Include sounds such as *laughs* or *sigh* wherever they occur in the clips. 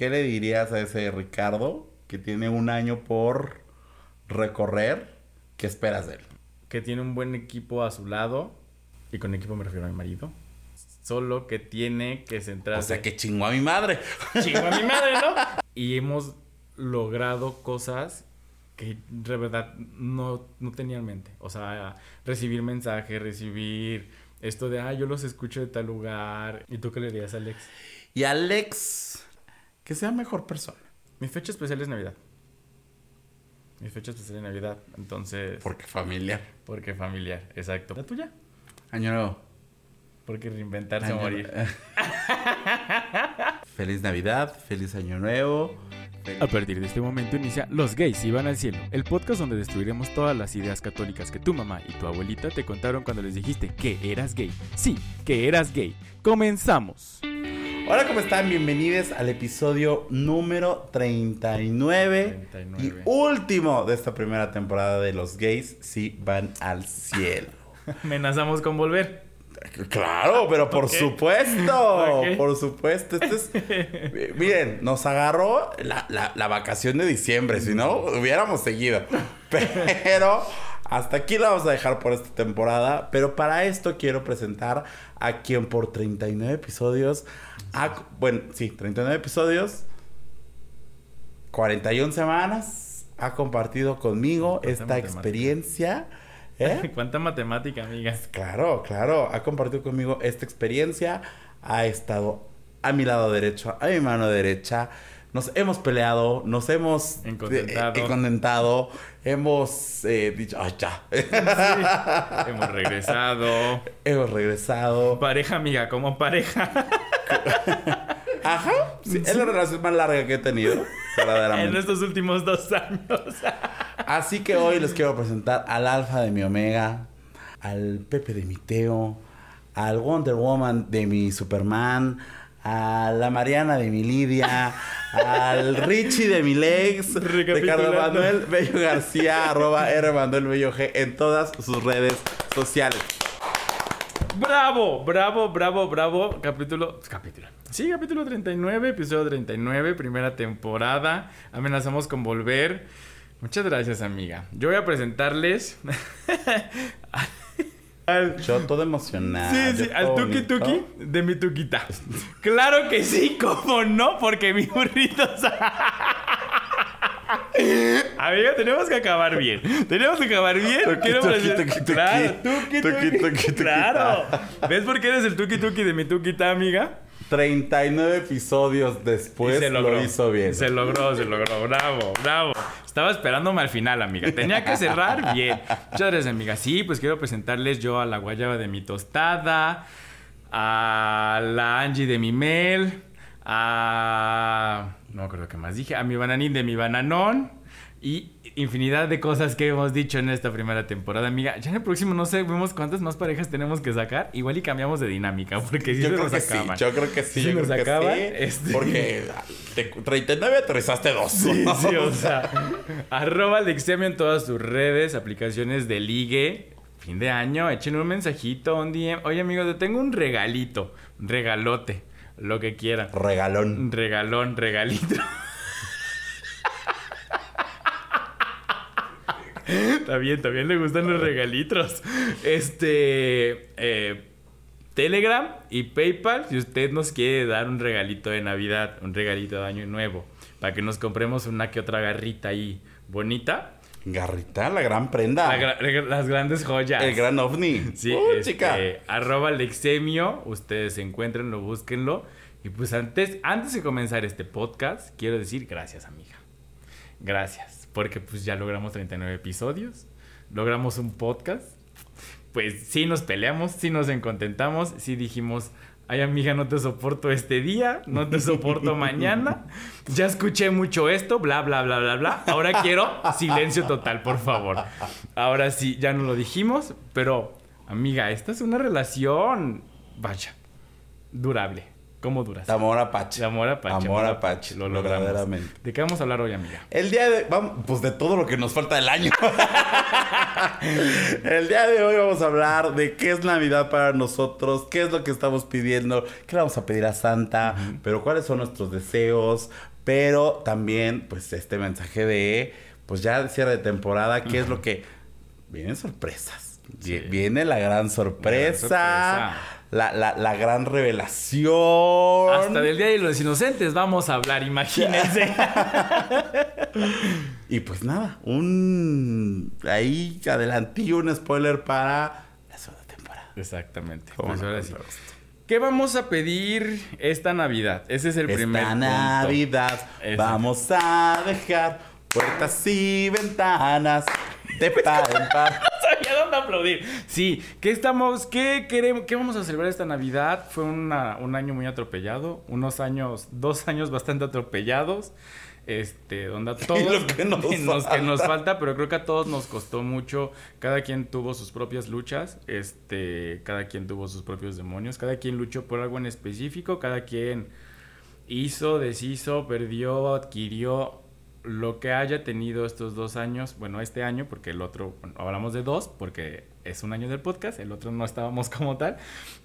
¿qué le dirías a ese Ricardo que tiene un año por recorrer? ¿Qué esperas de él? Que tiene un buen equipo a su lado. Y con equipo me refiero a mi marido. Solo que tiene que centrarse. O sea, que chingó a mi madre. Chingo a mi madre, ¿no? *laughs* Y hemos logrado cosas que de verdad no, no tenía en mente. O sea, recibir mensajes, recibir esto de, ah, yo los escucho de tal lugar. ¿Y tú qué le dirías a Alex? Y Alex, que sea mejor persona. Mi fecha especial es Navidad. Mi fecha especial es Navidad. Entonces. Porque familiar. Porque familiar, exacto. ¿La tuya? Año nuevo. Porque reinventarse o Año- morir. *laughs* feliz Navidad, feliz Año Nuevo. A partir de este momento inicia Los Gays Iban al Cielo, el podcast donde destruiremos todas las ideas católicas que tu mamá y tu abuelita te contaron cuando les dijiste que eras gay. Sí, que eras gay. Comenzamos. Hola, ¿cómo están? Bienvenidos al episodio número 39, 39. y último de esta primera temporada de Los Gays Si Van al Cielo. *laughs* Amenazamos con volver. Claro, pero por supuesto, por supuesto. Este es- eh, miren, nos agarró la, la- la vacación de diciembre, si no, hubiéramos seguido. *laughs* Pero hasta aquí la vamos a dejar por esta temporada. Pero para esto quiero presentar a quien por 39 episodios, bueno, sí, 39 episodios, 41 semanas, ha compartido conmigo esta matemática. experiencia. *laughs* ¿Eh? ¿Cuánta matemática, amiga? Claro, claro. Ha compartido conmigo esta experiencia. Ha estado a mi lado derecho, a mi mano derecha. Nos hemos peleado, nos hemos Encontentado. eh, encontentado, hemos eh, dicho, ay, ya. *laughs* Hemos regresado. hemos regresado. Pareja, amiga, como pareja. *laughs* Ajá. Sí, es la relación más larga que he tenido, en estos últimos dos años. *laughs* Así que hoy les quiero presentar al Alfa de mi Omega, al Pepe de mi Teo, al Wonder Woman de mi Superman, a la Mariana de mi Lidia, al Richie de mi Lex, Ricardo. Manuel Bello García, arroba R Manuel Bello G en todas sus redes sociales. Bravo, bravo, bravo, bravo. Capítulo. Capítulo. Sí, capítulo 39, episodio 39, primera temporada. Amenazamos con volver. Muchas gracias, amiga. Yo voy a presentarles. *laughs* al, Yo todo emocionado. sí, sí, al tuki bonito. tuki de mi tuquita. Claro que sí, *laughs* ¿cómo no? Porque mi burrito. *laughs* Amiga, tenemos que acabar bien. Tenemos que acabar bien. Tuki, tuki. Claro, tuki. tuki, tuki. Claro. ¿Ves por qué eres el tuki tuki de mi tuquita, amiga? 39 episodios después lo hizo bien. Se logró, se logró. Bravo, bravo. Estaba esperándome al final, amiga. Tenía que cerrar *laughs* bien. Muchas gracias, amiga. Sí, pues quiero presentarles yo a la guayaba de mi tostada, a la Angie de mi mel, a... No creo que más dije. A mi bananín de mi bananón. Y infinidad de cosas que hemos dicho en esta primera temporada, amiga. Ya en el próximo no sé, vemos cuántas más parejas tenemos que sacar. Igual y cambiamos de dinámica, porque si creo nos que sí, yo creo que sí. Si yo nos creo que acaban, sí, este- Porque de 39 aterrizaste dos. Sí, *laughs* sí, o sea. arroba Alexemio en todas sus redes, aplicaciones de ligue. Fin de año, echen un mensajito, un DM. Oye, amigos, te tengo un regalito, un regalote, lo que quieran. Regalón. Regalón, regalito. *laughs* Está bien, también le gustan los regalitos. Este. eh, Telegram y PayPal, si usted nos quiere dar un regalito de Navidad, un regalito de Año Nuevo, para que nos compremos una que otra garrita ahí bonita. Garrita, la gran prenda. La gra- las grandes joyas. El gran ovni. Sí, Uh, este, chica. arroba Alexemio, ustedes encuentrenlo, búsquenlo. Y pues antes, antes de comenzar este podcast, quiero decir gracias, amiga. Gracias, porque pues ya logramos 39 episodios, logramos un podcast. Pues sí nos peleamos, sí nos encontentamos, sí dijimos, ay amiga, no te soporto este día, no te soporto *laughs* mañana. Ya escuché mucho esto, bla, bla, bla, bla, bla. Ahora quiero silencio total, por favor. Ahora sí, ya no lo dijimos, pero amiga, esta es una relación, vaya, durable. ¿Cómo duras? De amor apache. De amor apache. Amor apache, Lo logramos. verdaderamente. ¿De qué vamos a hablar hoy, amiga? El día de... Vamos, pues de todo lo que nos falta del año. *laughs* El día de hoy vamos a hablar de qué es Navidad para nosotros, qué es lo que estamos pidiendo, qué le vamos a pedir a Santa, pero cuáles son nuestros deseos, pero también pues este mensaje de pues ya cierre de temporada, qué es lo que vienen sorpresas. Sí. Viene la gran sorpresa, sorpresa. La, la, la gran revelación. Hasta del Día de los Inocentes vamos a hablar, imagínense. *laughs* Y pues nada, un ahí adelantillo, un spoiler para la segunda temporada. Exactamente. ¿Cómo Pues ahora sí. ¿Qué vamos a pedir esta Navidad? Ese es el primer Esta punto. Navidad Exacto. vamos a dejar puertas y ventanas de par en par. sabía dónde aplaudir. Sí, ¿qué estamos, qué queremos, qué vamos a celebrar esta Navidad? Fue una- un año muy atropellado, unos años, dos años bastante atropellados. Este, donde a *laughs* todos lo que nos *laughs* que nos falta, pero creo que a todos nos costó mucho. Cada quien tuvo sus propias luchas, este, cada quien tuvo sus propios demonios, cada quien luchó por algo en específico, cada quien hizo, deshizo, perdió, adquirió lo que haya tenido estos dos años, bueno, este año, porque el otro, bueno, hablamos de dos, porque es un año del podcast, el otro no estábamos *laughs* como tal,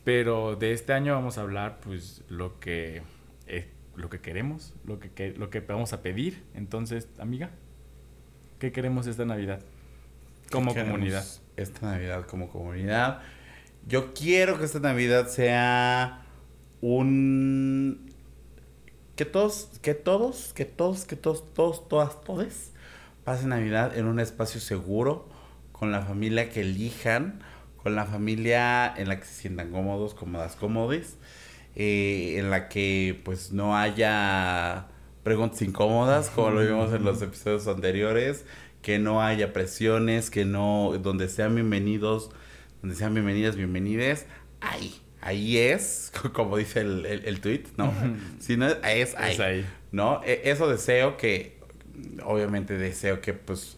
pero de este año vamos a hablar, pues, lo que, eh, lo que queremos, lo que, que- lo que vamos a pedir. Entonces, amiga, ¿qué queremos esta Navidad? Como ¿Qué queremos comunidad. Esta Navidad como comunidad. Yo quiero que esta Navidad sea un que todos, que todos, que todos, que todos, todos, todas, todes pasen Navidad en un espacio seguro, con la familia que elijan, con la familia en la que se sientan cómodos, cómodas, cómodes, eh, en la que pues no haya preguntas incómodas, como lo vimos en los episodios anteriores, que no haya presiones, que no, donde sean bienvenidos, donde sean bienvenidas, bienvenides, ahí. Ahí es, *laughs* como dice el, el, el tweet, ¿no? Si no es, ahí. Es ahí. ¿no? E- Eso deseo que, obviamente deseo que pues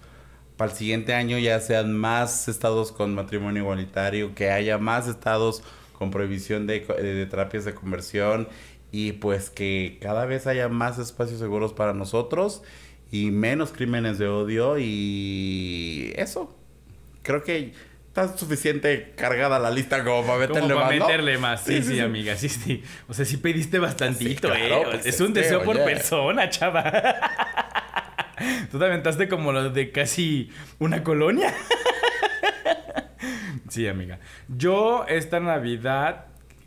para el siguiente año ya sean más estados con matrimonio igualitario, que haya más estados con prohibición de, co- de terapias de conversión y pues que cada vez haya más espacios seguros para nosotros y menos crímenes de odio y eso. Creo que está suficiente cargada la lista como para Como meterle para más, ¿no? meterle más. Sí, Sí, sí, sí, sí. amiga, sí, sí. O sea, sí pediste bastantito, Sí, claro, ¿eh? pues, es un este, deseo por oye. persona, chava. *laughs* Tú te aventaste como lo de casi una colonia. *laughs* sí, amiga. Yo esta Navidad,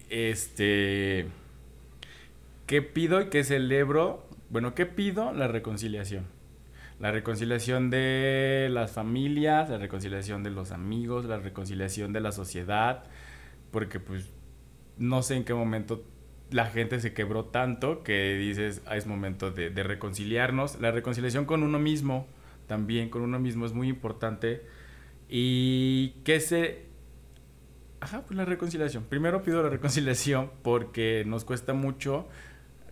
este... ¿Qué pido y qué celebro? Bueno, ¿qué pido? La reconciliación. La reconciliación de las familias, la reconciliación de los amigos, la reconciliación de la sociedad, porque pues no sé en qué momento la gente se quebró tanto que dices, ah, es momento de, de reconciliarnos. La reconciliación con uno mismo, también con uno mismo es muy importante. Y que se... Ajá, pues la reconciliación. Primero pido la reconciliación porque nos cuesta mucho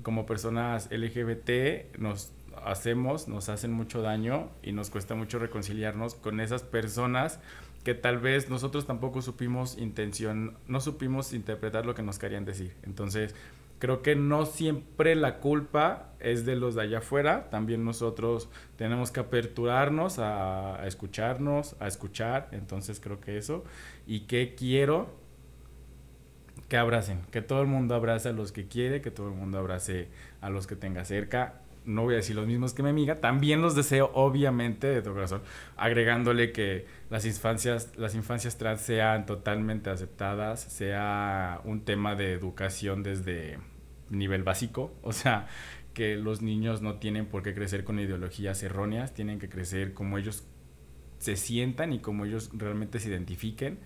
como personas LGBT, nos hacemos, nos hacen mucho daño y nos cuesta mucho reconciliarnos con esas personas que tal vez nosotros tampoco supimos intención, no supimos interpretar lo que nos querían decir. Entonces, creo que no siempre la culpa es de los de allá afuera, también nosotros tenemos que aperturarnos a, a escucharnos, a escuchar, entonces creo que eso. ¿Y qué quiero? Que abracen, que todo el mundo abrace a los que quiere, que todo el mundo abrace a los que tenga cerca. No voy a decir los mismos que mi amiga, también los deseo obviamente de todo corazón, agregándole que las infancias, las infancias trans sean totalmente aceptadas, sea un tema de educación desde nivel básico, o sea, que los niños no tienen por qué crecer con ideologías erróneas, tienen que crecer como ellos se sientan y como ellos realmente se identifiquen,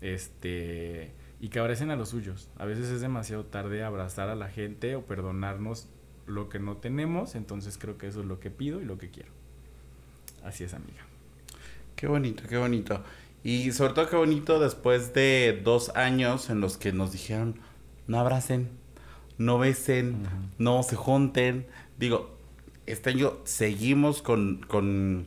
este, y que abracen a los suyos. A veces es demasiado tarde abrazar a la gente o perdonarnos lo que no tenemos, entonces creo que eso es lo que pido y lo que quiero. Así es, amiga. Qué bonito, qué bonito. Y sobre todo qué bonito después de dos años en los que nos dijeron, no abracen, no besen, no se junten. Digo, este año seguimos con, con,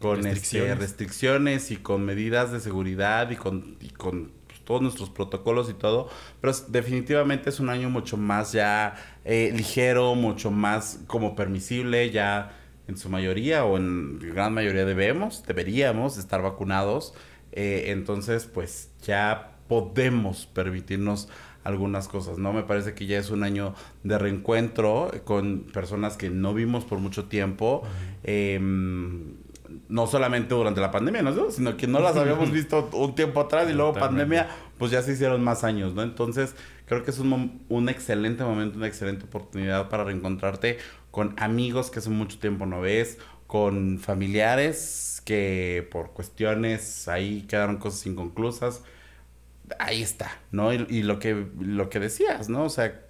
con este, Restricciones. restricciones y con medidas de seguridad y con, y con todos nuestros protocolos y todo. Pero es- definitivamente es un año mucho más ya eh, ligero, mucho más como permisible, ya en su mayoría o en gran mayoría debemos, deberíamos estar vacunados. Eh, entonces, pues ya podemos permitirnos algunas cosas, ¿no? Me parece que ya es un año de reencuentro con personas que no vimos por mucho tiempo. Em, no solamente durante la pandemia, ¿no? Sino que no las habíamos *laughs* visto un tiempo atrás y luego pandemia, pues ya se hicieron más años, ¿no? Entonces, creo que es un, un excelente momento, una excelente oportunidad para reencontrarte con amigos que hace mucho tiempo no ves, con familiares que por cuestiones ahí quedaron cosas inconclusas ahí está, ¿no? Y, lo que lo que decías, ¿no? O sea,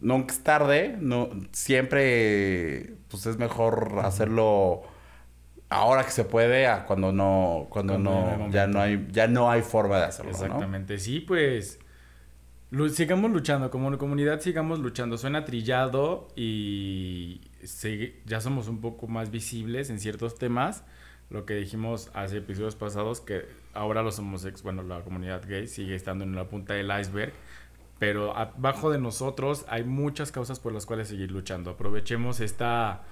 nunca es tarde, no siempre pues es mejor hacerlo ahora que se puede a cuando no cuando, no ya no hay ya no hay forma de hacerlo, Exactamente. Sí, pues sigamos luchando como comunidad, sigamos luchando. Suena trillado y ya somos un poco más visibles en ciertos temas. Lo que dijimos hace episodios pasados que ahora los homosexuales, bueno, la comunidad gay sigue estando en la punta del iceberg, pero abajo de nosotros hay muchas causas por las cuales seguir luchando. Aprovechemos esta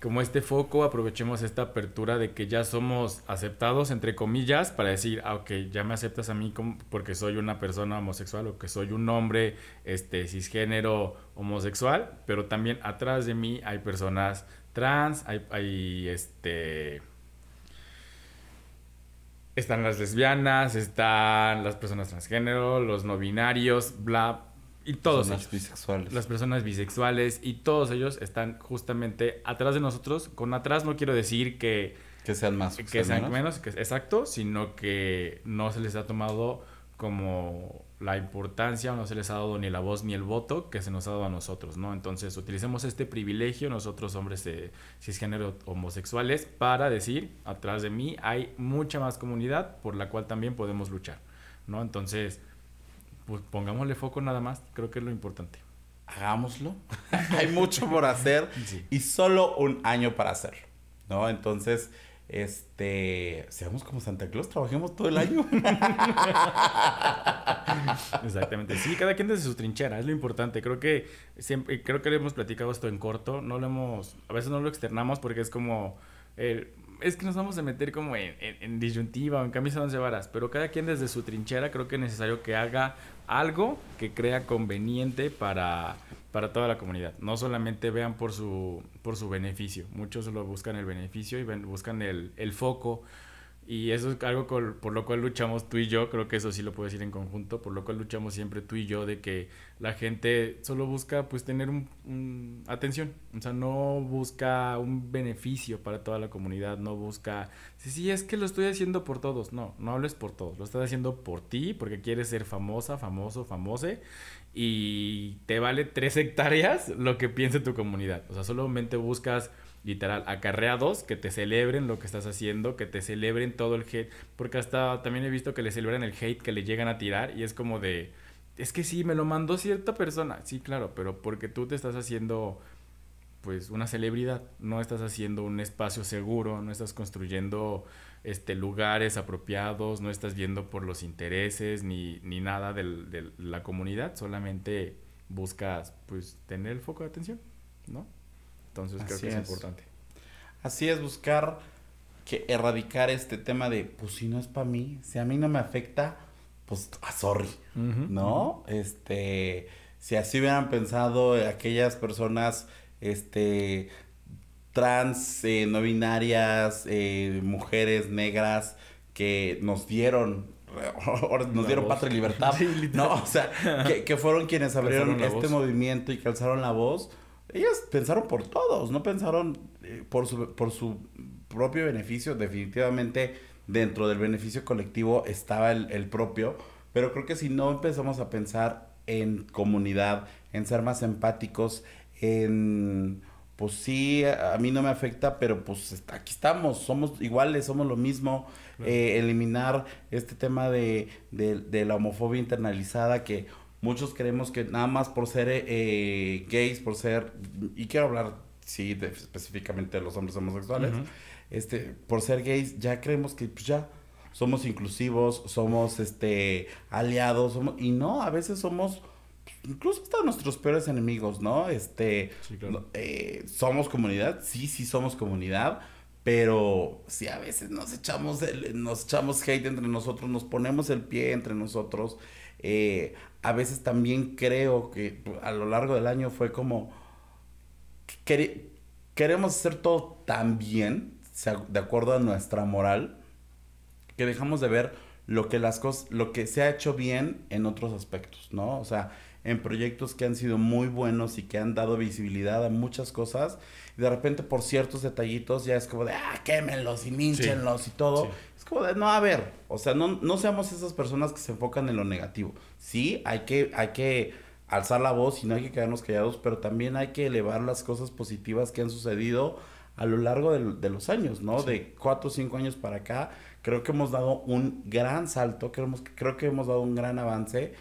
como este foco, aprovechemos esta apertura de que ya somos aceptados, entre comillas, para decir, ah, ok, ya me aceptas a mí como, porque soy una persona homosexual o que soy un hombre este, cisgénero homosexual, pero también atrás de mí hay personas trans, hay, hay este, están las lesbianas, están las personas transgénero, los no binarios, bla, y todos las bisexuales. Las personas bisexuales y todos ellos están justamente atrás de nosotros. Con atrás no quiero decir que que sean más, que sean menos, que, exacto, sino que no se les ha tomado como la importancia o no se les ha dado ni la voz ni el voto que se nos ha dado a nosotros, ¿no? Entonces, utilicemos este privilegio nosotros hombres de cisgénero homosexuales para decir, atrás de mí hay mucha más comunidad por la cual también podemos luchar, ¿no? Entonces, pues pongámosle foco nada más, creo que es lo importante. Hagámoslo. *laughs* hay mucho por hacer *laughs* y solo un año para hacerlo, ¿no? Entonces, este, seamos como Santa Claus, trabajemos todo el año. *laughs* Exactamente. Sí, cada quien desde su trinchera, es lo importante. Creo que siempre, creo que le hemos platicado esto en corto, no lo hemos, a veces no lo externamos porque es como, es que nos vamos a meter como en, en, disyuntiva o en camisa de once varas, pero cada quien desde su trinchera creo que es necesario que haga algo que crea conveniente para para toda la comunidad. No solamente vean por su, por su beneficio. Muchos lo buscan el beneficio y buscan el, el foco. Y eso es algo por lo cual luchamos tú y yo, creo que eso sí lo puedo decir en conjunto, por lo cual luchamos siempre tú y yo de que la gente solo busca pues tener un, atención, o sea, no busca un beneficio para toda la comunidad, no busca, sí, sí, es que lo estoy haciendo por todos, no, no hables por todos, lo estás haciendo por ti, porque quieres ser famosa, famoso, famose, y te vale tres *laughs* hectáreas lo que piense tu comunidad. O sea, solamente buscas literal acarreados que te celebren lo que estás haciendo, que te celebren todo el hate, porque hasta también he visto que le celebran el hate que le llegan a tirar y es como de es que sí, me lo mandó cierta persona. Sí, claro, pero porque tú te estás haciendo pues una celebridad, no estás haciendo un espacio seguro, no estás construyendo este, lugares apropiados, no estás viendo por los intereses ni, ni nada de la comunidad, solamente buscas pues tener el foco de atención, ¿no? Entonces creo que es, importante. Así es, buscar que erradicar este tema de, pues si no es para mí, si a mí no me afecta, pues a ah, sorry, ¿no? Este, si así hubieran pensado aquellas personas, este, trans, eh, no binarias, eh, mujeres negras que nos dieron *laughs* nos dieron patria y libertad. *laughs* no, o sea, que, fueron quienes *laughs* abrieron este movimiento y que alzaron la voz. Ellos pensaron por todos, no pensaron eh, por, su, por su propio beneficio. Definitivamente dentro del beneficio colectivo estaba el, el propio. Pero creo que si no empezamos a pensar en comunidad, en ser más empáticos, en pues sí, a, mí no me afecta, pero pues aquí estamos, somos iguales, somos lo mismo. Eh, eliminar este tema de, de, la homofobia internalizada que muchos creemos que nada más por ser eh, gays, por ser, y quiero hablar, sí, específicamente de los hombres homosexuales, este, por ser gays, ya creemos que pues ya somos inclusivos, somos este aliados, somos, y no, a veces somos incluso hasta nuestros peores enemigos, ¿no? Este, Sí, claro. no- eh, somos comunidad, sí, sí somos comunidad, pero sí a veces nos echamos, el- nos echamos hate entre nosotros, nos ponemos el pie entre nosotros. Eh, a veces también creo que a lo largo del año fue como quere- queremos hacer todo tan bien, de acuerdo a nuestra moral, que dejamos de ver lo que las cosas, lo que se ha hecho bien en otros aspectos, ¿no? O sea, en proyectos que han sido muy buenos y que han dado visibilidad a muchas cosas, y de repente por ciertos detallitos ya es como de, ah, quémenlos y mínchenlos y todo. sí. Como de, no, a ver, o sea, no, no seamos esas personas que se enfocan en lo negativo. Sí, hay que, hay que alzar la voz y no hay que quedarnos callados, pero también hay que elevar las cosas positivas que han sucedido a lo largo de, los años, ¿no? De cuatro o cinco años para acá, creo que hemos dado un gran salto, creo, creo que hemos dado un gran avance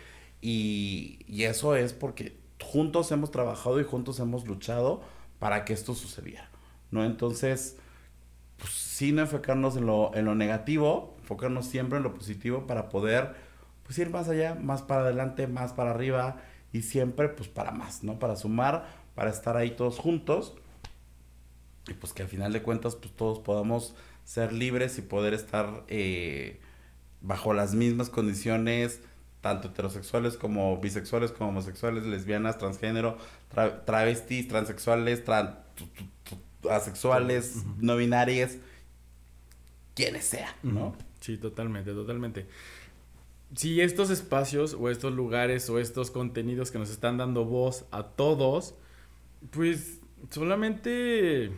y, y eso es porque juntos hemos trabajado y juntos hemos luchado para que esto sucediera, ¿no? Entonces, pues sí, no enfocarnos en lo, en lo negativo, enfocarnos siempre en lo positivo para poder, pues ir más allá, más para adelante, más para arriba y siempre, pues para más, ¿no? Para sumar, para estar ahí todos juntos y pues que al final de cuentas, pues todos podamos ser libres y poder estar eh, bajo las mismas condiciones, tanto heterosexuales como bisexuales, como homosexuales, lesbianas, transgénero, tra- travestis, transexuales, tran- asexuales, no binarias, quienes sean, ¿no? Sí, totalmente, totalmente. Si estos espacios o estos lugares o estos contenidos que nos están dando voz a todos, pues solamente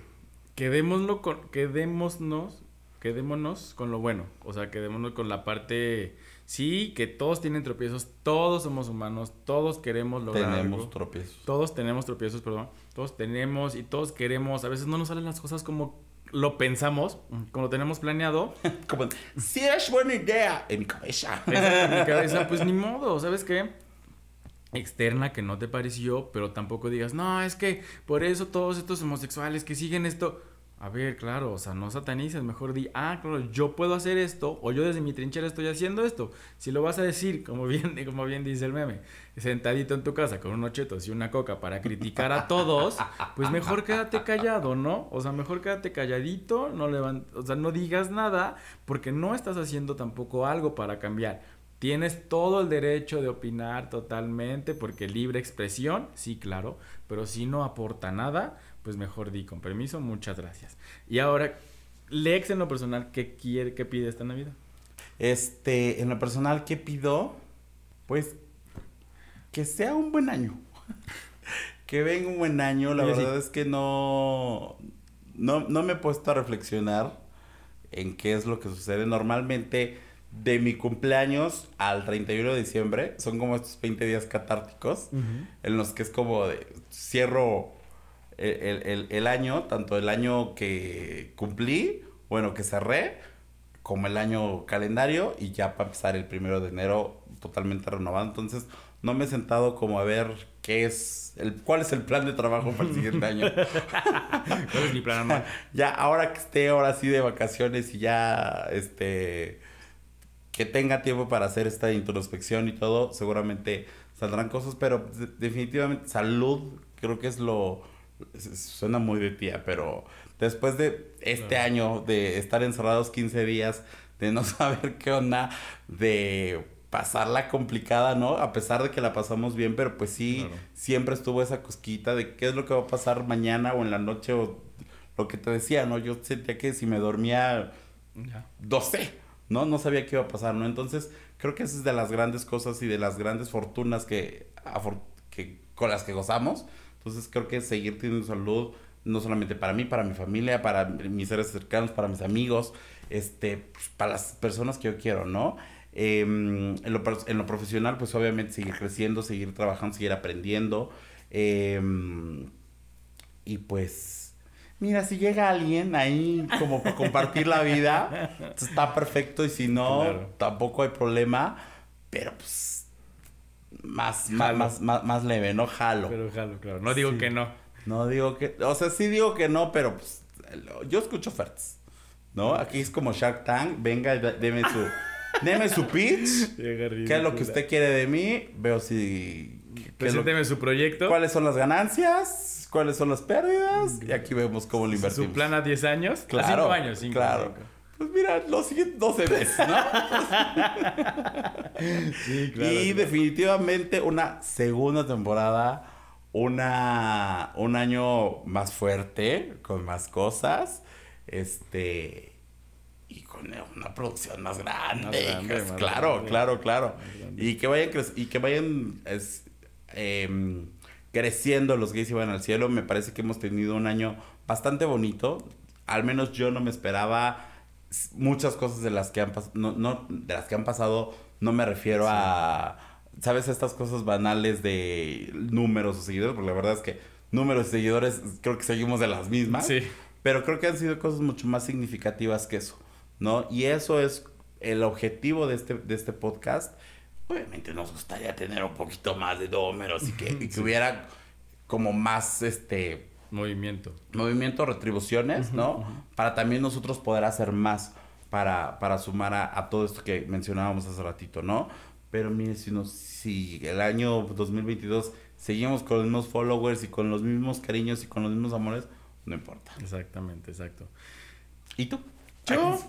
quedémoslo con, quedémonos, quedémonos con lo bueno. O sea, quedémonos con la parte, sí, que todos tienen tropiezos, todos somos humanos, todos queremos lograr Tenemos algo. tropiezos. Todos tenemos tropiezos, perdón. Todos tenemos y todos queremos. A veces no nos salen las cosas como lo pensamos, como lo tenemos planeado. *laughs* Como, si es buena idea en mi cabeza. *laughs* En mi cabeza, pues ni modo, ¿sabes qué? Externa que no te pareció, pero tampoco digas, no, es que por eso todos estos homosexuales que siguen esto. A ver, claro, o sea, no satanices, mejor di, ah, claro, yo puedo hacer esto, o yo desde mi trinchera estoy haciendo esto. Si lo vas a decir, *laughs* como bien, como bien dice el meme, sentadito en tu casa con unos chetos y una coca para criticar a todos, pues mejor quédate callado, ¿no? O sea, mejor quédate calladito, no levant o sea, no digas nada, porque no estás haciendo tampoco algo para cambiar. Tienes todo el derecho de opinar totalmente, porque libre expresión, sí, claro, pero si no aporta nada, pues mejor di con permiso, muchas gracias. Y ahora, Lex en lo personal, ¿qué quiere, qué pide esta Navidad? Este, en lo personal, ¿qué pido? Pues que sea un buen año. *laughs* que venga un buen año. La sí. verdad es que no, no, no me he puesto a reflexionar en qué es lo que sucede. Normalmente, de mi cumpleaños al 31 de diciembre, son como estos 20 días catárticos, en los que es como de, cierro el, el- el- año, tanto el año que cumplí, bueno, que cerré, como el año calendario y ya para empezar el primero de enero totalmente renovado. Entonces, no me he sentado como a ver qué es, el, cuál es el plan de trabajo para el siguiente año. *laughs* ¿Cuál es mi plan *laughs* ya, ahora que esté ahora sí de vacaciones y ya, este, que tenga tiempo para hacer esta introspección y todo, seguramente saldrán cosas, pero de- definitivamente salud, creo que es lo, suena muy de tía, pero después de este año de estar encerrados 15 días, de no *laughs* saber qué onda, de pasarla complicada, ¿no? A pesar de que la pasamos bien, pero pues sí, Claro. siempre estuvo esa cosquita de qué es lo que va a pasar mañana o en la noche o lo que te decía, ¿no? Yo sentía que si me dormía, Ya. no sé, ¿no? Sabía qué iba a pasar, ¿no? Entonces, creo que esa es de las grandes cosas y de las grandes fortunas que con las que gozamos. Entonces, creo que seguir teniendo salud, no solamente para mí, para mi familia, para mis seres cercanos, para mis amigos, este, pues, para las personas que yo quiero, ¿no? Em, en, lo, en lo profesional, pues obviamente seguir creciendo, seguir trabajando, seguir aprendiendo. Em, y pues, mira, si llega alguien ahí como para compartir la vida, pues, está perfecto. Y si no, Claro. tampoco hay problema. Pero pues, más, más, más, más, más leve, ¿no? Jalo. Pero jalo, claro. No digo Sí. que no. No digo que, o sea, sí digo que no, pero pues, yo escucho ofertas, ¿no? Aquí es como Shark Tank, venga, deme su, *laughs* deme su pitch, qué es lo que usted quiere de mí, veo si, Presénteme su proyecto. cuáles son las ganancias, cuáles son las pérdidas, y aquí vemos cómo lo invertimos. Su plan a 10 años. A Claro, 5 años, 5 claro. Pues mira, los siguientes 12 meses, ¿no? *laughs* Sí, y definitivamente una segunda temporada, una, un año más fuerte, con más cosas, este, y con una producción más grande. Más grande, hijas, más claro, grande. claro, claro. Y que vayan, y que vayan es, em, creciendo los gays y van al cielo. Me parece que hemos tenido un año bastante bonito. Al menos yo no me esperaba muchas cosas de las que han pasado. No, no, de las que han pasado, no me refiero a. ¿Sabes? Estas cosas banales de números o seguidores. Porque la verdad es que números y seguidores creo que seguimos de las mismas. Sí. Pero creo que han sido cosas mucho más significativas que eso, ¿no? Y eso es el objetivo de este, de este podcast. Obviamente nos gustaría tener un poquito más de números y que, y que hubiera como más este Movimiento. movimiento, retribuciones, ¿no? Para también nosotros poder hacer más para, para sumar a, a todo esto que mencionábamos hace ratito, ¿no? Pero mire, si, nos, si el año 2022 seguimos con los mismos followers y con los mismos cariños y con los mismos amores, no importa. Exactamente, exacto. ¿Y tú? Yo,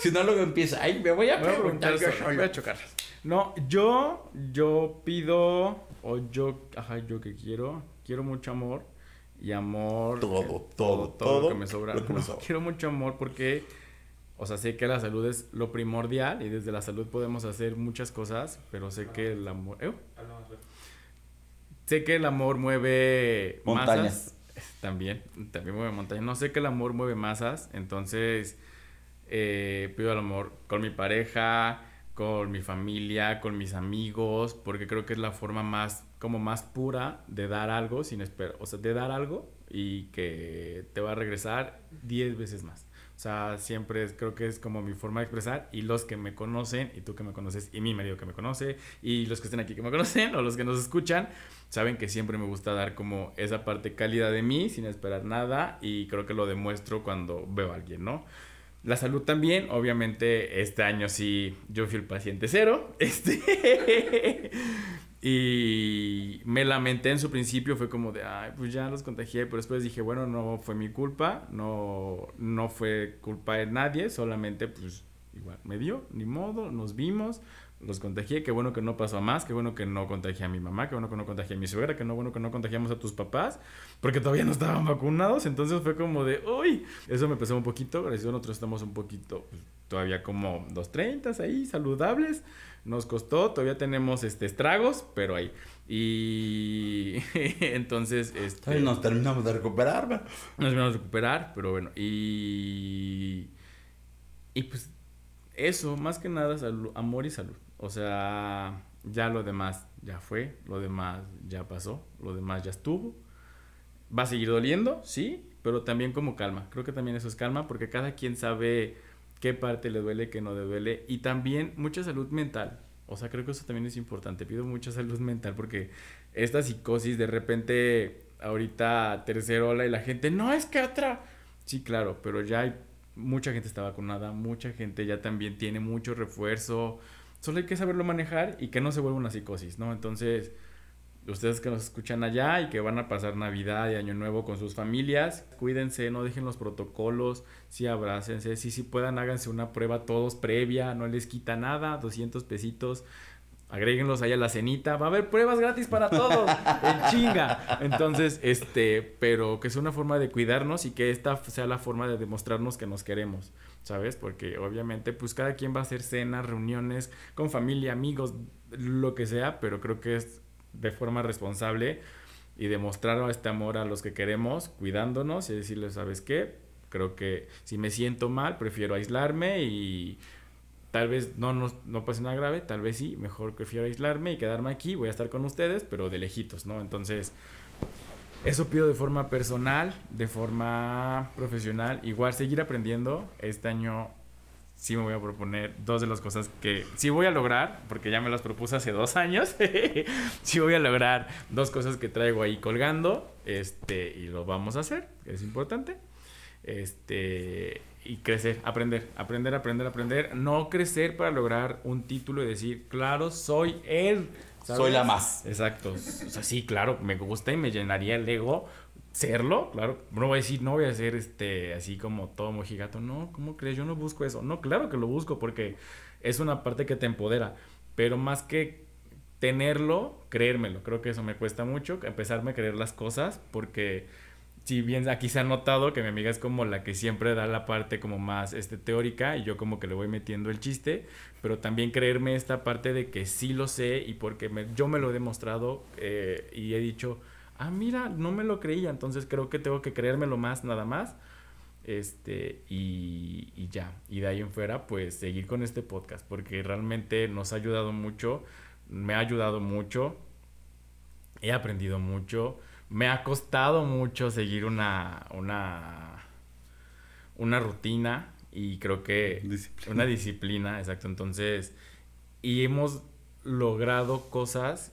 si no luego empieza, ay, me voy a Voy a preguntar yo solo, solo. voy a chocar. No, yo, yo pido, o yo, ajá, yo que quiero, quiero mucho amor y amor. Todo, todo, todo, todo lo que me sobra. que me No, sobra. quiero mucho amor porque, o sea, sé que la salud es lo primordial y desde la salud podemos hacer muchas cosas, pero sé que el amor. ¿eh? Sé que el amor mueve Montañas. masas. *laughs* También, también mueve montañas. No sé que el amor mueve masas, entonces eh, pido el amor con mi pareja, con mi familia, con mis amigos, porque creo que es la forma más, como más pura de dar algo sin esperar, o sea, de dar algo y que te va a regresar 10 veces más. O sea, siempre es- creo que es como mi forma de expresar y los que me conocen y tú que me conoces y mi marido que me conoce y los que estén aquí que me *laughs* conocen o los que nos escuchan, saben que siempre me gusta dar como esa parte cálida de mí sin esperar nada y creo que lo demuestro cuando veo a alguien, ¿no? La salud también, obviamente este año sí yo fui el paciente cero, *laughs* este y me lamenté en su principio, fue como de, ay, pues ya los contagié, pero después dije, bueno, no fue mi culpa, no, no fue culpa de nadie, solamente pues igual me dio, ni modo, nos vimos, los contagié, qué bueno que no pasó a más, qué bueno que no contagié a mi mamá, qué bueno que no contagié a mi suegra, qué no bueno que no contagiamos a tus papás, porque todavía no estaban vacunados, entonces fue como de, uy, eso me pesó un poquito, gracias a nosotros estamos un poquito, pues, todavía como dos treintas ahí, saludables, nos costó, todavía tenemos este estragos, pero ahí. Y *laughs* entonces, este, nos terminamos de recuperar, ¿verdad? nos vamos a recuperar, pero bueno, y y pues eso, más que nada salud, amor y salud. O sea, ya lo demás ya fue, lo demás ya pasó, lo demás ya estuvo. Va a seguir doliendo, sí, pero también como calma. Creo que también eso es calma porque cada quien sabe qué parte le duele, qué no le duele y también mucha salud mental. O sea, creo que eso también es importante. Pido mucha salud mental porque esta psicosis de repente ahorita tercera ola y la gente, no es que otra. Sí, claro, pero ya hay mucha gente está vacunada, mucha gente ya también tiene mucho refuerzo. Solo hay que saberlo manejar y que no se vuelva una psicosis, ¿no? Entonces, ustedes que nos escuchan allá y que van a pasar Navidad y Año Nuevo con sus familias, cuídense, no dejen los protocolos, sí abrácense, sí, sí puedan, háganse una prueba todos previa, no les quita nada, 200 pesitos, agréguenlos ahí a la cenita, va a haber pruebas gratis para todos, *laughs* en chinga. Entonces, este, pero que es una forma de cuidarnos y que esta sea la forma de demostrarnos que nos queremos, ¿sabes? Porque obviamente, pues cada quien va a hacer cenas, reuniones con familia, amigos, lo que sea, pero creo que es de forma responsable y demostrar este amor a los que queremos, cuidándonos y decirles, ¿sabes qué? Creo que si me siento mal, prefiero aislarme y tal vez no, no, no pase nada grave, tal vez sí, mejor prefiero aislarme y quedarme aquí, voy a estar con ustedes, pero de lejitos, ¿no? Entonces, eso pido de forma personal, de forma profesional, igual seguir aprendiendo. Este año sí me voy a proponer dos de las cosas que sí voy a lograr, porque ya me las propuse hace dos años. *laughs* sí voy a lograr dos cosas que traigo ahí colgando, este, y lo vamos a hacer, es importante. Este, y crecer, aprender, aprender, aprender, aprender. No crecer para lograr un título y decir, claro, soy el Soy la más. Exacto. O sea, sí, claro, me gusta y me llenaría el ego serlo, claro. No voy a decir, no voy a ser este, así como todo mojigato. No, ¿cómo crees? Yo no busco eso. No, claro que lo busco porque es una parte que te empodera. Pero más que tenerlo, creérmelo. Creo que eso me cuesta mucho, empezarme a creer las cosas porque si bien aquí se ha notado que mi amiga es como la que siempre da la parte como más este, teórica y yo como que le voy metiendo el chiste, pero también creerme esta parte de que sí lo sé y porque yo me lo he demostrado eh, y he dicho, ah, mira, no me lo creía, entonces creo que tengo que creérmelo más, nada más. Este, y, y ya, y de ahí en fuera, pues seguir con este podcast, porque realmente nos ha ayudado mucho, me ha ayudado mucho, he aprendido mucho me ha costado mucho seguir una, una, una rutina y creo que una disciplina, exacto. Entonces, y hemos logrado cosas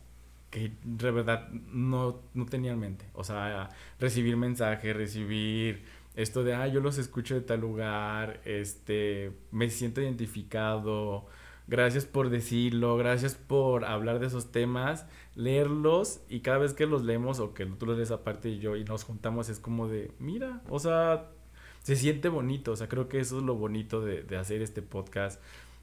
que de verdad no, no tenía en mente. O sea, recibir mensajes, recibir esto de, ah, yo los escucho de tal lugar, este, me siento identificado, gracias por decirlo, gracias por hablar de esos temas leerlos y cada vez que los leemos o que tú los lees aparte y yo y nos juntamos es como de, mira, o sea, se siente bonito, o sea, creo que eso es lo bonito de, hacer este podcast.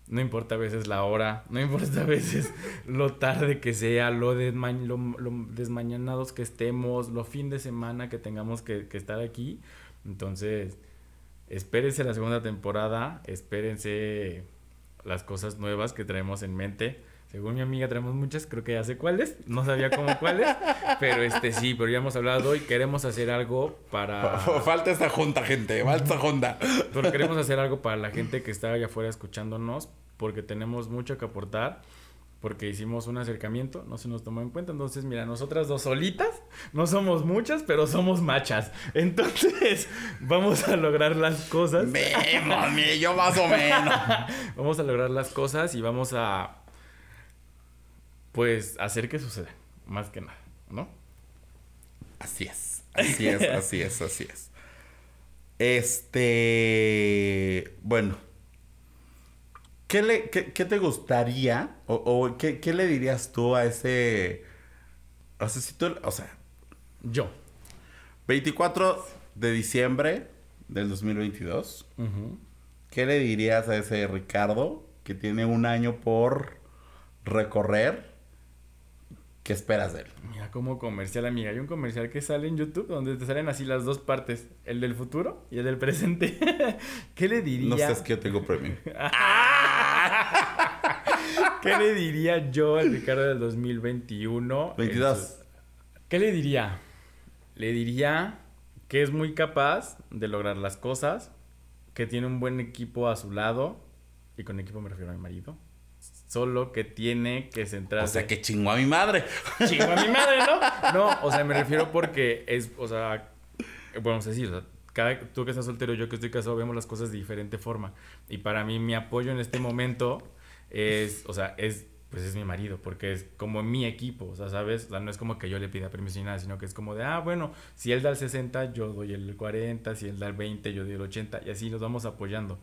No importa a veces la hora, no importa a veces lo tarde que sea, lo, desmañanados que estemos, lo fin de semana que tengamos que, que estar aquí. Entonces, espérense la segunda temporada, espérense las cosas nuevas que traemos en mente. Según mi amiga tenemos muchas, creo que ya sé cuáles, no sabía cómo cuáles, pero este sí, pero ya hemos hablado y queremos hacer algo para... *laughs* Falta esta junta, gente, falta esta junta. Pero queremos hacer algo para la gente que está allá afuera escuchándonos, porque tenemos mucho que aportar, porque hicimos un acercamiento, no se nos tomó en cuenta, entonces mira, nosotras dos solitas, no somos muchas, pero somos machas, entonces *laughs* vamos a lograr las cosas. Me, mami, yo más o menos. *laughs* vamos a lograr las cosas y vamos a pues hacer que suceda, más que nada, ¿no? Así es, así es, *laughs* así es, así es. Este, bueno, ¿qué, le, qué, te gustaría o, qué, le dirías tú a ese, o sea, si tú, o sea, yo, 24 de diciembre del 2022, ¿qué le dirías a ese Ricardo que tiene un año por recorrer? ¿Qué esperas de él? Mira, como comercial, amiga. Hay un comercial que sale en YouTube donde te salen así las dos partes: el del futuro y el del presente. *laughs* ¿Qué le diría? No sé, que yo tengo premio. *laughs* ¿Qué le diría yo al Ricardo del 2021? 22. ¿Qué le diría? Le diría que es muy capaz de lograr las cosas, que tiene un buen equipo a su lado, y con equipo me refiero a mi marido, Solo que tiene que centrarse. O sea, que chingó a mi madre. Chingó a mi madre, ¿no? *laughs* No, o sea, me refiero porque es, o sea, podemos decir, o sea, cada, tú que estás soltero, yo que estoy casado, vemos las cosas de diferente forma. Y para mí, mi apoyo en este momento es, o sea, es, pues es mi marido, porque es como mi equipo, o sea, ¿sabes? O sea, no es como que yo le pida permiso ni nada, sino que es como de, ah, bueno, si él da el 60, yo doy el 40, si él da el 20, yo doy el 80, y así nos vamos apoyando.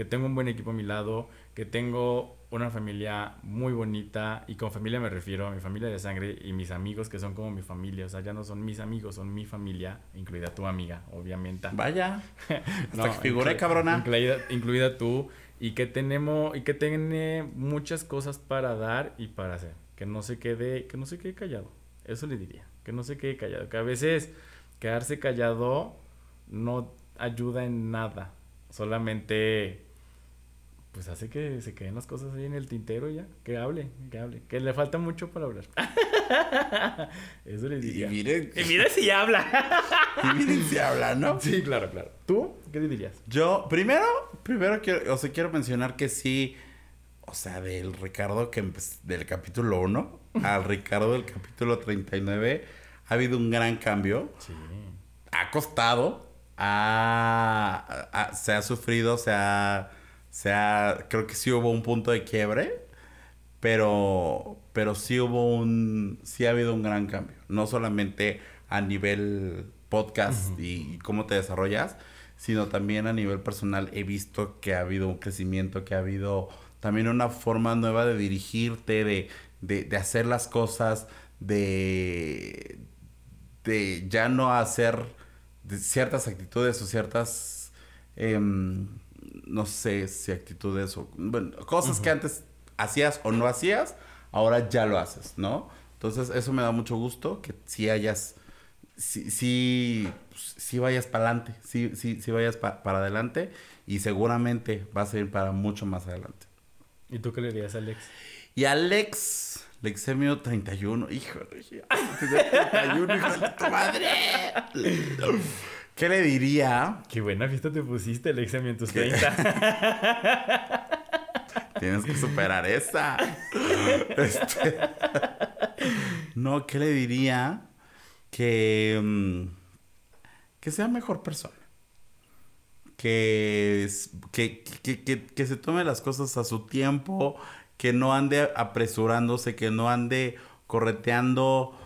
Que tengo un buen equipo a mi lado, que tengo una familia muy bonita y con familia me refiero a mi familia de sangre y mis amigos que son como mi familia, o sea, ya no son mis amigos, son mi familia, incluida tu amiga, obviamente. Vaya. *laughs* no, figura cabrona. Incluida, tú y que tenemos y que tiene muchas cosas para dar y para hacer, que no se quede que no se quede callado. Eso le diría, que no se quede callado, que a veces quedarse callado no ayuda en nada. Solamente pues hace que se queden las cosas ahí en el tintero ya. Que hable, que hable. Que le falta mucho para hablar. *laughs* Eso le diría. Y miren. Y miren si habla. *laughs* y miren si habla, ¿no? Sí, claro, claro. ¿Tú qué le dirías? Yo, primero, primero quiero, o sea, quiero mencionar que sí, o sea, del Ricardo que del capítulo 1 *laughs* al Ricardo del capítulo 39 ha habido un gran cambio. Sí. Ha costado, ha, se ha sufrido, se ha sea, creo que sí hubo un punto de quiebre, pero, pero sí hubo un, sí ha habido un gran cambio. No solamente a nivel podcast y cómo te desarrollas, sino también a nivel personal he visto que ha habido un crecimiento, que ha habido también una forma nueva de dirigirte, de, de, de hacer las cosas, de, de ya no hacer de ciertas actitudes o ciertas, em, no sé si actitudes o, bueno, cosas que antes hacías o no hacías, ahora ya lo haces, ¿no? Entonces eso me da mucho gusto, que si hayas, si, si, si vayas para adelante, si, si, si vayas pa- para adelante y seguramente vas a ir para mucho más adelante. ¿Y tú qué le dirías a Alex? Y Alex, Lexemio 31, híjole, tenía 31, hijo de tu madre. ¿Qué le diría? Qué buena fiesta te pusiste, Alex, en tus ¿Qué? 30. *laughs* Tienes que superar esa. Este, No, ¿qué le diría? Que, mm, que sea mejor persona. Que, que, que- que se tome las cosas a su tiempo, que no ande apresurándose, que no ande correteando,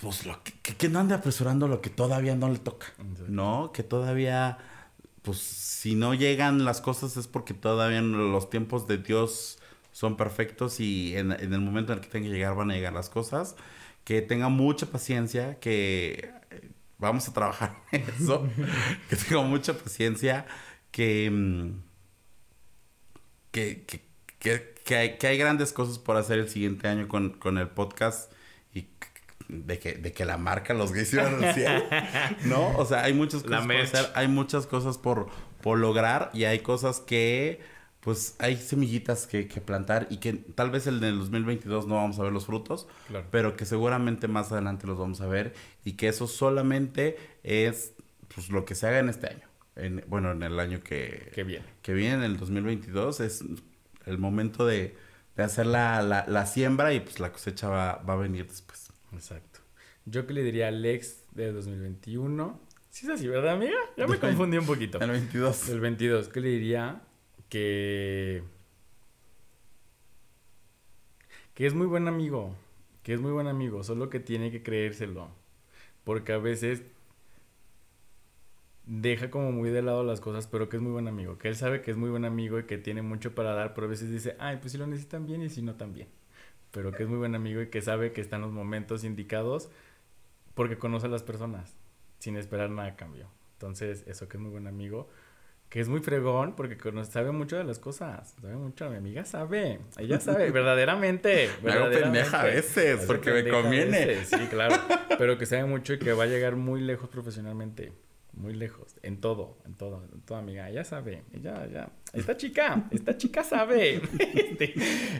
pues lo que, que- no ande apresurando lo que todavía no le toca, ¿no? Que todavía, pues si no llegan las cosas es porque todavía los tiempos de Dios son perfectos y en, en el momento en el que tenga que llegar van a llegar las cosas. Que tenga mucha paciencia, que eh, vamos a trabajar *laughs* en eso, que tenga mucha paciencia, que, mm, que, que, que, que hay, que hay grandes cosas por hacer el siguiente año con, con el podcast de que, de que la marca Los Gays iban al cielo, *laughs* ¿no? O sea, hay muchas cosas por hacer, hay muchas cosas por, por lograr y hay cosas que, pues, hay semillitas que, que plantar y que tal vez el del 2022 no vamos a ver los frutos, Claro. pero que seguramente más adelante los vamos a ver y que eso solamente es, pues, lo que se haga en este año. En, bueno, en el año que, Qué bien. que viene en el 2022 es el momento de, de hacer la, la, la siembra y pues la cosecha va, va a venir después. Exacto. Yo que le diría a Alex de 2021. Sí es así, ¿verdad, amiga? Ya me confundí un poquito. El 22. Del 22, ¿qué le diría? Que... Que es muy buen amigo. Que es muy buen amigo. Solo que tiene que creérselo. Porque a veces deja como muy de lado las cosas, pero que es muy buen amigo. Que él sabe que es muy buen amigo y que tiene mucho para dar, pero a veces dice, ay, pues si lo necesitan bien y si no también. Pero que es muy buen amigo y que sabe que están los momentos indicados porque conoce a las personas sin esperar nada a cambio. Entonces, eso que es muy buen amigo, que es muy fregón porque conoce, sabe mucho de las cosas. Sabe mucho, mi amiga sabe. Ella sabe, *laughs* verdaderamente. Me hago verdaderamente. pendeja a veces, porque me conviene. veces, Sí, claro. Pero que sabe mucho y que va a llegar muy lejos profesionalmente. Muy lejos. En todo, en todo, en todo, amiga. Ella sabe. Ella, ya. Esta chica, esta chica sabe. *laughs* Este,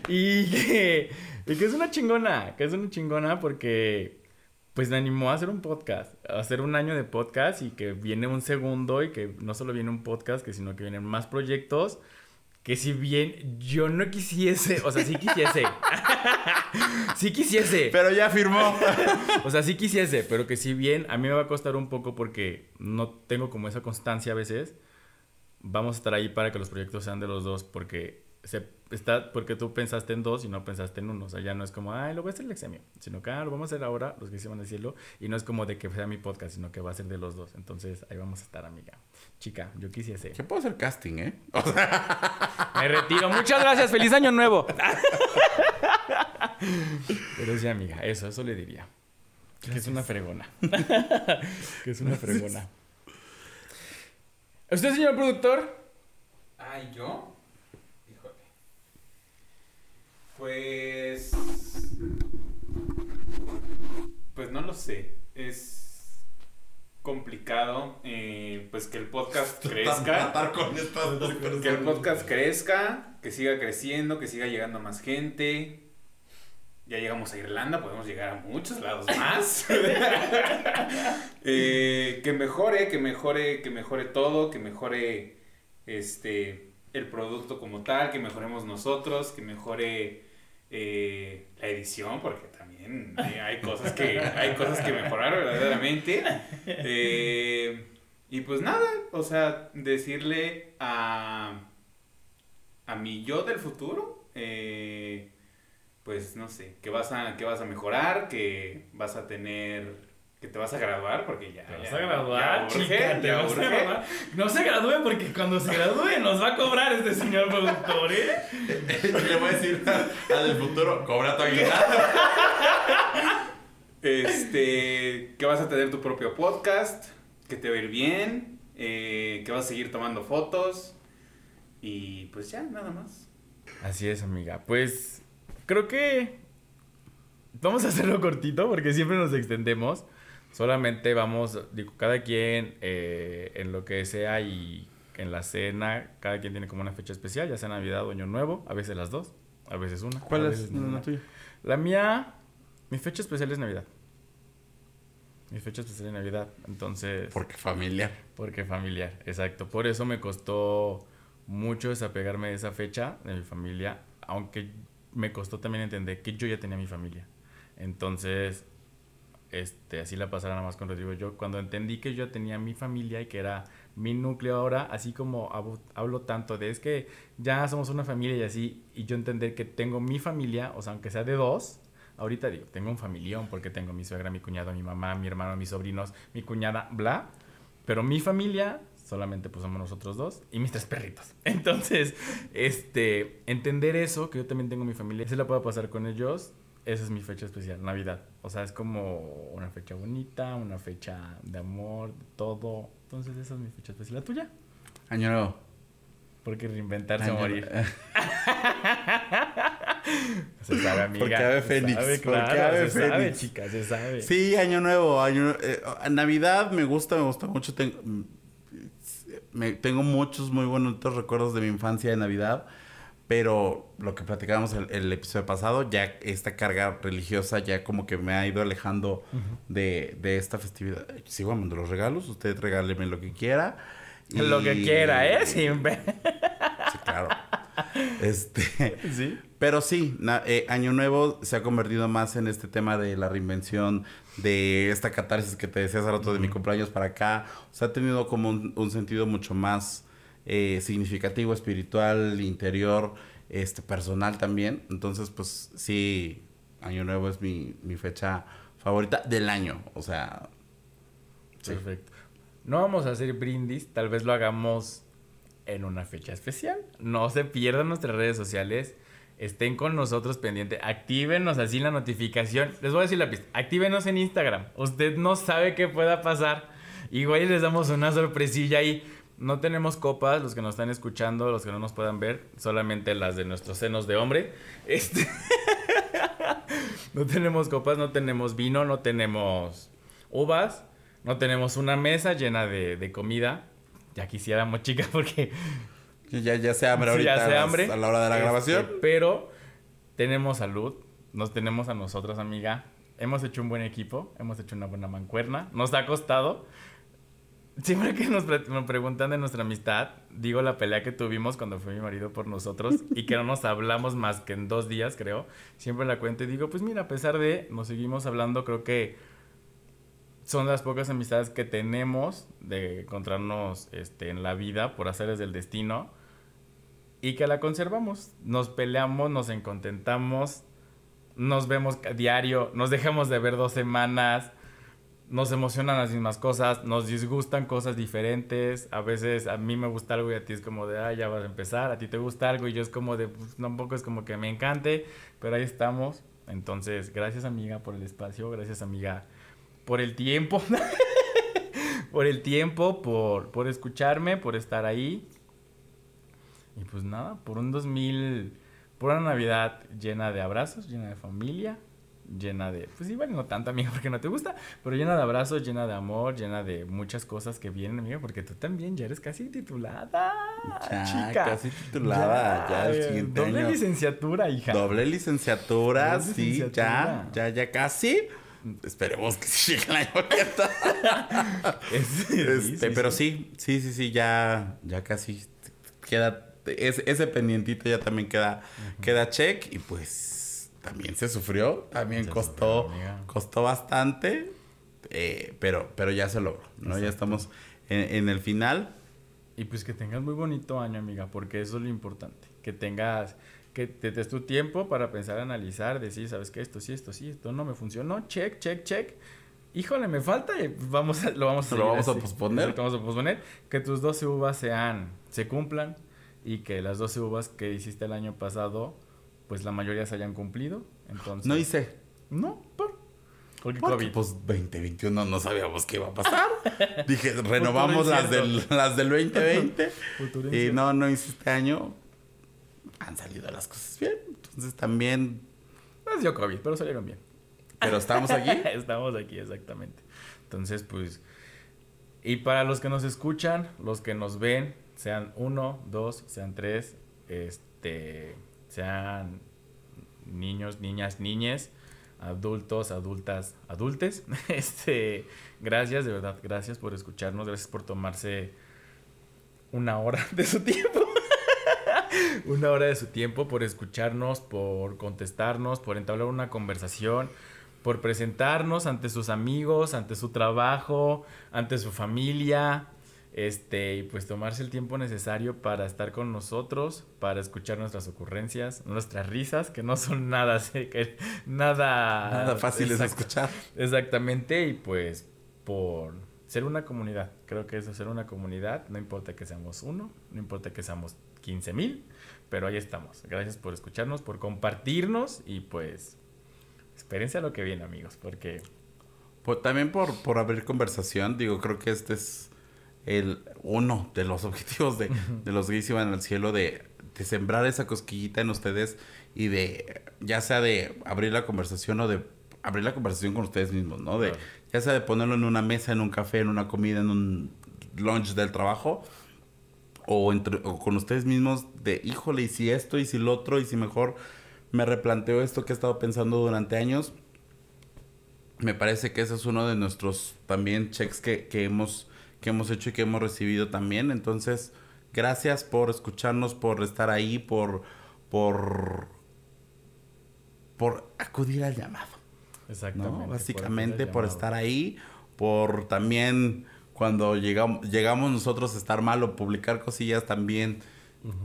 y, que, y que es una chingona. Que es una chingona porque pues me animó a hacer un podcast, a hacer un año de podcast y que viene un segundo y que no solo viene un podcast, que sino que vienen más proyectos, que si bien yo no quisiese, o sea, sí quisiese, *laughs* sí quisiese, Pero ya firmó. o sea, sí quisiese, pero que si bien a mí me va a costar un poco porque no tengo como esa constancia a veces, vamos a estar ahí para que los proyectos sean de los dos porque se está porque tú pensaste en dos y no pensaste en uno, o sea, ya no es como, ay, lo voy a hacer el exemio, sino que ah, lo vamos a hacer ahora, los que se van a decirlo, y no es como de que sea mi podcast, sino que va a ser de los dos. Entonces, ahí vamos a estar, amiga. Chica, yo quisiese. Que puedo hacer casting, ¿eh? *laughs* Me retiro. Muchas gracias. Feliz año nuevo. Pero sí, amiga, eso, eso le diría. Que es una fregona. *laughs* que es una fregona. *laughs* ¿Usted, señor productor? Ay, ¿yo? Híjole. Pues... Pues no lo sé. Es complicado eh, pues que el podcast *laughs* crezca. Con estas dos Que el podcast crezca, que siga creciendo, que siga llegando a más gente. Ya llegamos a Irlanda, podemos llegar a muchos lados más. *laughs* Eh, que mejore, que mejore, que mejore todo, que mejore este el producto como tal, que mejoremos nosotros, que mejore eh, la edición, porque también hay cosas que hay cosas que mejorar verdaderamente. Eh, y pues nada, o sea, decirle a, a mi yo del futuro, eh, pues no sé, que vas, a, que vas a mejorar, que vas a tener, que te vas a graduar porque ya. Te ya- vas a graduar, ya urge, chica, te ya vas a urge. graduar. No se gradúe porque cuando se gradúe nos va a cobrar este señor productor, ¿eh? *laughs* Le voy a decir al del futuro, cobra tu aguinaldo. *laughs* Este, que vas a tener tu propio podcast, que te va a ir bien, eh, que vas a seguir tomando fotos y pues ya, nada más. Así es, amiga. Pues creo que vamos a hacerlo cortito porque siempre nos extendemos. Solamente vamos, digo, cada quien eh, en lo que sea y en la cena, cada quien tiene como una fecha especial, ya sea Navidad o Año Nuevo, a veces las dos, a veces una. a ¿Cuál veces es la tuya? La mía, mi fecha especial es Navidad. Mi fecha especial es Navidad, entonces... Porque familiar. Porque familiar, exacto. Por eso me costó mucho desapegarme de esa fecha, de mi familia, aunque me costó también entender que yo ya tenía mi familia. Entonces, este, así la pasara nada más con Rodrigo. Yo cuando entendí que yo tenía mi familia y que era mi núcleo ahora, así como hablo, tanto de es que ya somos una familia y así, y yo entender que tengo mi familia, o sea, aunque sea de dos, ahorita digo, tengo un familión porque tengo mi suegra, mi cuñado, mi mamá, mi hermano, mis sobrinos, mi cuñada, bla, pero mi familia solamente pues somos nosotros dos y mis tres perritos. *laughs* Entonces, este, entender eso, que yo también tengo mi familia, se la puedo pasar con ellos, esa es mi fecha especial, Navidad. O sea, es como una fecha bonita, una fecha de amor, de todo. Entonces, esa es mi fecha especial. ¿La tuya? Año nuevo. Porque reinventarse Año- morir. *laughs* Se sabe, amiga. Porque ave fénix, sabe, porque claro, ave se sabe, fénix. chica, se sabe. Sí, año nuevo, año eh, Navidad me gusta, me gusta mucho. Tengo, me- tengo muchos muy bonitos recuerdos de mi infancia de Navidad, pero lo que platicábamos el, el episodio pasado, ya esta carga religiosa ya como que me ha ido alejando de, de esta festividad. Sigo amando los regalos, usted regáleme lo que quiera. Lo que quiera, ¿eh? *laughs* Siempre. Sí, claro. Este, Sí. pero sí, na- eh, Año Nuevo se ha convertido más en este tema de la reinvención, de esta catarsis que te decía hace rato de mi cumpleaños para acá. O sea, ha tenido como un, un sentido mucho más eh, significativo, espiritual, interior, este, personal también. Entonces, pues sí, Año Nuevo es mi, mi fecha favorita del año. O sea. Perfecto. No vamos a hacer brindis, tal vez lo hagamos en una fecha especial. No se pierdan nuestras redes sociales. Estén con nosotros pendiente. Actívenos así la notificación. Les voy a decir la pista. Actívenos en Instagram. Usted no sabe qué pueda pasar. Igual les damos una sorpresilla ahí. No tenemos copas, los que nos están escuchando, los que no nos puedan ver, solamente las de nuestros senos de hombre. Este. *laughs* no tenemos copas, no tenemos vino, no tenemos uvas, no tenemos una mesa llena de, de comida. Ya quisiéramos, *laughs* chicas, porque Ya, ya se hambre ahorita ya a se hambre. a la hora de la Este, grabación. Pero tenemos salud, nos tenemos a nosotros, amiga. Hemos hecho un buen equipo, hemos hecho una buena mancuerna. Nos ha costado. Siempre que nos, nos preguntan de nuestra amistad, digo la pelea que tuvimos cuando fue mi marido por nosotros y que no nos hablamos más que en dos días, creo. Siempre la cuento y digo, pues mira, a pesar de, nos seguimos hablando, creo que son las pocas amistades que tenemos de encontrarnos este, en la vida por haceres del destino y que la conservamos. Nos peleamos, nos encontentamos, nos vemos diario, nos dejamos de ver dos semanas, nos emocionan las mismas cosas, nos disgustan cosas diferentes. A veces a mí me gusta algo y a ti es como de, ah, ya vas a empezar, a ti te gusta algo y yo es como de, pues tampoco es como que me encante, pero ahí estamos. Entonces, gracias amiga por el espacio, gracias amiga por el tiempo, *laughs* por el tiempo, por, por escucharme, por estar ahí. Y pues nada, por un 2000, por una Navidad llena de abrazos, llena de familia, llena de, pues igual no tanto amiga *laughs* porque no te gusta, pero llena de abrazos, llena de amor, llena de muchas cosas que vienen amiga, porque tú también ya eres casi titulada, Ya, chica. casi titulada, ya el siguiente Doble año. licenciatura, hija. Doble licenciatura, Doble sí, licenciatura. ya, ya, ya casi. Esperemos que sí llegue el año. *laughs* Es- Este, sí, pero sí. sí, sí, sí, sí, ya, ya casi queda, es- ese pendientito ya también queda, queda check y pues también se sufrió, también Se costó, sufrió, costó bastante, eh, pero, pero ya se logró, ¿no? Ya estamos en, en el final. Y pues que tengas muy bonito año, amiga, porque eso es lo importante. Que tengas, que te des tu tiempo para pensar, analizar, decir, ¿sabes qué? Esto sí, esto sí, esto no me funcionó. Check, check, check. híjole, me falta y vamos a- lo vamos a Lo vamos a posponer. Exacto, vamos a posponer. Que tus 12 uvas sean, se cumplan y que las 12 uvas que hiciste el año pasado, pues la mayoría se hayan cumplido. Entonces, No hice. No, por. Porque Porque COVID. pues 2021 no sabíamos qué iba a pasar. *laughs* Dije, renovamos las del, las del 2020. *laughs* Futuro y no, no hice este año. Han salido las cosas bien. Entonces también. Nos dio COVID, pero salieron bien. Pero estamos aquí. *laughs* Estamos aquí, exactamente. Entonces, pues. Y para los que nos escuchan, los que nos ven, sean uno, dos, sean tres, este, sean niños, niñas, niñes, adultos, adultas, adultes. *laughs* Este, gracias, de verdad, gracias por escucharnos, gracias por tomarse una hora de su tiempo. *laughs* una hora de su tiempo por escucharnos, por contestarnos, por entablar una conversación, por presentarnos ante sus amigos, ante su trabajo, ante su familia, este, y pues tomarse el tiempo necesario para estar con nosotros, para escuchar nuestras ocurrencias, nuestras risas, que no son nada, que- nada, Nada fácil de escuchar. Exactamente, y pues por ser una comunidad. Creo que eso, ser una comunidad, no importa que seamos uno, no importa que seamos 15 mil, pero ahí estamos. Gracias por escucharnos, por compartirnos y pues espérense a lo que viene amigos, porque Por- también por, por abrir conversación. Digo, creo que este es el uno de los *laughs* objetivos de, de los gays iban al cielo de, de sembrar esa cosquillita en ustedes y de ya sea de abrir la conversación o de abrir la conversación con ustedes mismos, ¿no? De ya sea de ponerlo en una mesa, en un café, en una comida, en un lunch del trabajo o, entre, o con ustedes mismos de, híjole, y si esto, y si lo otro, y si mejor me replanteo esto que he estado pensando durante años. Me parece que ese es uno de nuestros también checks que, que hemos, que hemos hecho y que hemos recibido también. Entonces, gracias por escucharnos, por estar ahí, por, por, por acudir al llamado. exactamente. Básicamente por estar ahí, por también cuando llegamos, llegamos nosotros a estar mal o publicar cosillas también,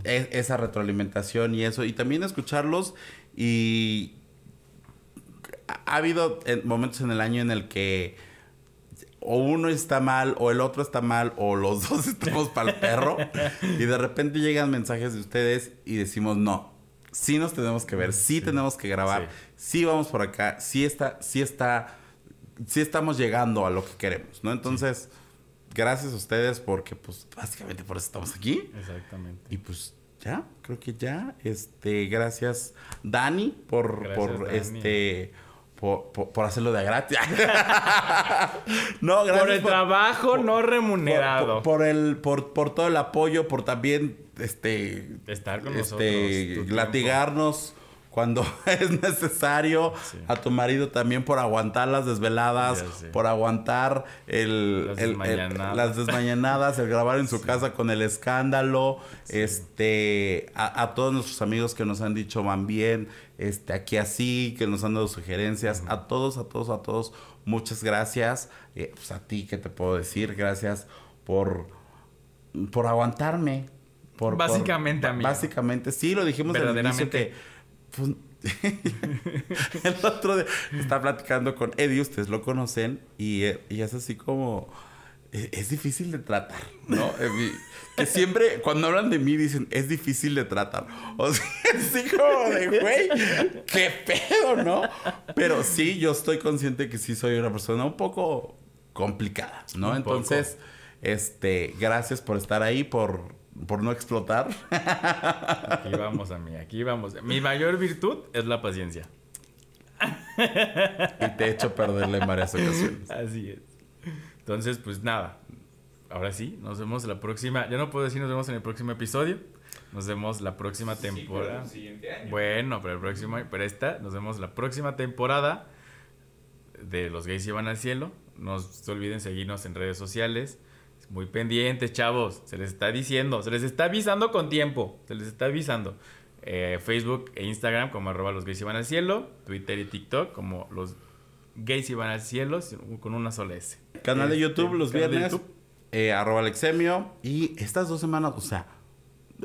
e- esa retroalimentación y eso, y también escucharlos y ha ha habido en- momentos en el año en el que o uno está mal o el otro está mal o los *laughs* dos estamos para el perro y de repente llegan mensajes de ustedes y decimos no, sí nos tenemos que ver, sí, tenemos que grabar, sí. vamos por acá, sí está, sí está, sí estamos llegando a lo que queremos, ¿no? Entonces, gracias a ustedes porque pues básicamente por eso estamos aquí. Exactamente. Y pues ya, creo que ya. Este, gracias Dani por, Gracias, por Dani. este por, por, por hacerlo de gratis. *laughs* no, gracias por el trabajo no remunerado. Por, por el por, por todo el apoyo, por también este Estar con este, nosotros. latigarnos cuando *laughs* es necesario Sí. a tu marido también por aguantar las desveladas, por aguantar el, Las el- el- desmañanadas. las desmañanadas, el grabar en su *laughs* casa con el escándalo, este, a, a todos nuestros amigos que nos han dicho van bien, este, aquí así, que nos han dado sugerencias, a todos, a todos, a todos, muchas gracias, Eh, pues a ti, ¿qué te puedo decir? Gracias por, por aguantarme. Por, por- Básicamente, amigo. Básicamente, sí, lo dijimos en el inicio Verdaderamente. que pues, *laughs* el otro día estaba platicando con Eddie, ustedes lo conocen, y, eh, y es así como. eh, Es difícil de tratar, ¿no? Eh, que siempre, cuando hablan de mí, dicen, es difícil de tratar. O sea, *laughs* así como de, güey, qué pedo, ¿no? Pero sí, yo estoy consciente que sí soy una persona un poco complicada, ¿no? Un Entonces, este, gracias por estar ahí, por, por no explotar. Aquí vamos, amiga. Aquí vamos. Mi mayor virtud es la paciencia. y te he hecho perderle en varias ocasiones. Así es. Entonces, pues nada. Ahora sí, nos vemos la próxima. Ya no puedo decir nos vemos en el próximo episodio. Nos vemos la próxima Sí, pero temporada. el siguiente año. Bueno, pero el próximo, pero esta, nos vemos la próxima temporada de Los Gays Llevan al Cielo. No se olviden seguirnos en redes sociales. Muy pendientes, chavos. Se les está diciendo, se les está avisando con tiempo. Se les está avisando. Eh, Facebook e Instagram como arroba los gays Llevan al cielo. Twitter y TikTok como los gays Llevan al cielo con una sola S. Canal de Este, YouTube los canal de viernes. YouTube. eh, arroba Alexemio. Y estas dos semanas, o sea,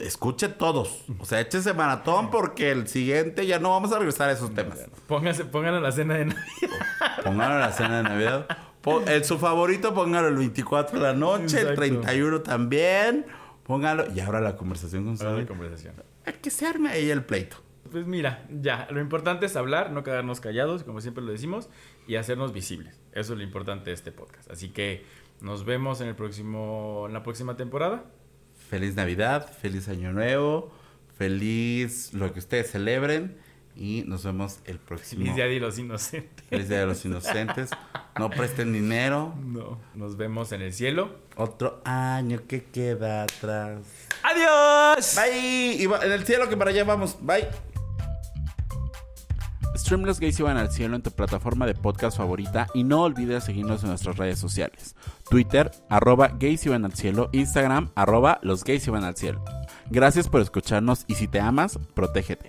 escuche todos. O sea, échese maratón porque el siguiente ya no vamos a regresar a esos temas. Pónganse, pongan a la cena de Navidad. Pongan la cena de Navidad. El, su favorito, póngalo el 24 de la noche, el Exacto. 31 también. Póngalo. Y ahora la conversación con la Saúl. conversación. Que se arme ahí el pleito. Pues mira, ya, lo importante es hablar, no quedarnos callados, como siempre lo decimos, y hacernos visibles. Eso es lo importante de este podcast. Así que nos vemos en el próximo, en la próxima temporada. Feliz Navidad, feliz Año Nuevo, feliz lo que ustedes celebren. Y nos vemos el próximo. Feliz Día de los Inocentes. Feliz Día de los Inocentes. *laughs* No presten dinero. No. Nos vemos en el cielo. Otro año que queda atrás. ¡Adiós! Bye. Y va- en el cielo que para allá vamos. Bye. Stream Los Gays Iban al Cielo en tu plataforma de podcast favorita y no olvides seguirnos en nuestras redes sociales. Twitter, arroba Gays Iban al Cielo, Instagram, arroba Los Gays Iban al Cielo. Gracias por escucharnos y si te amas, protégete.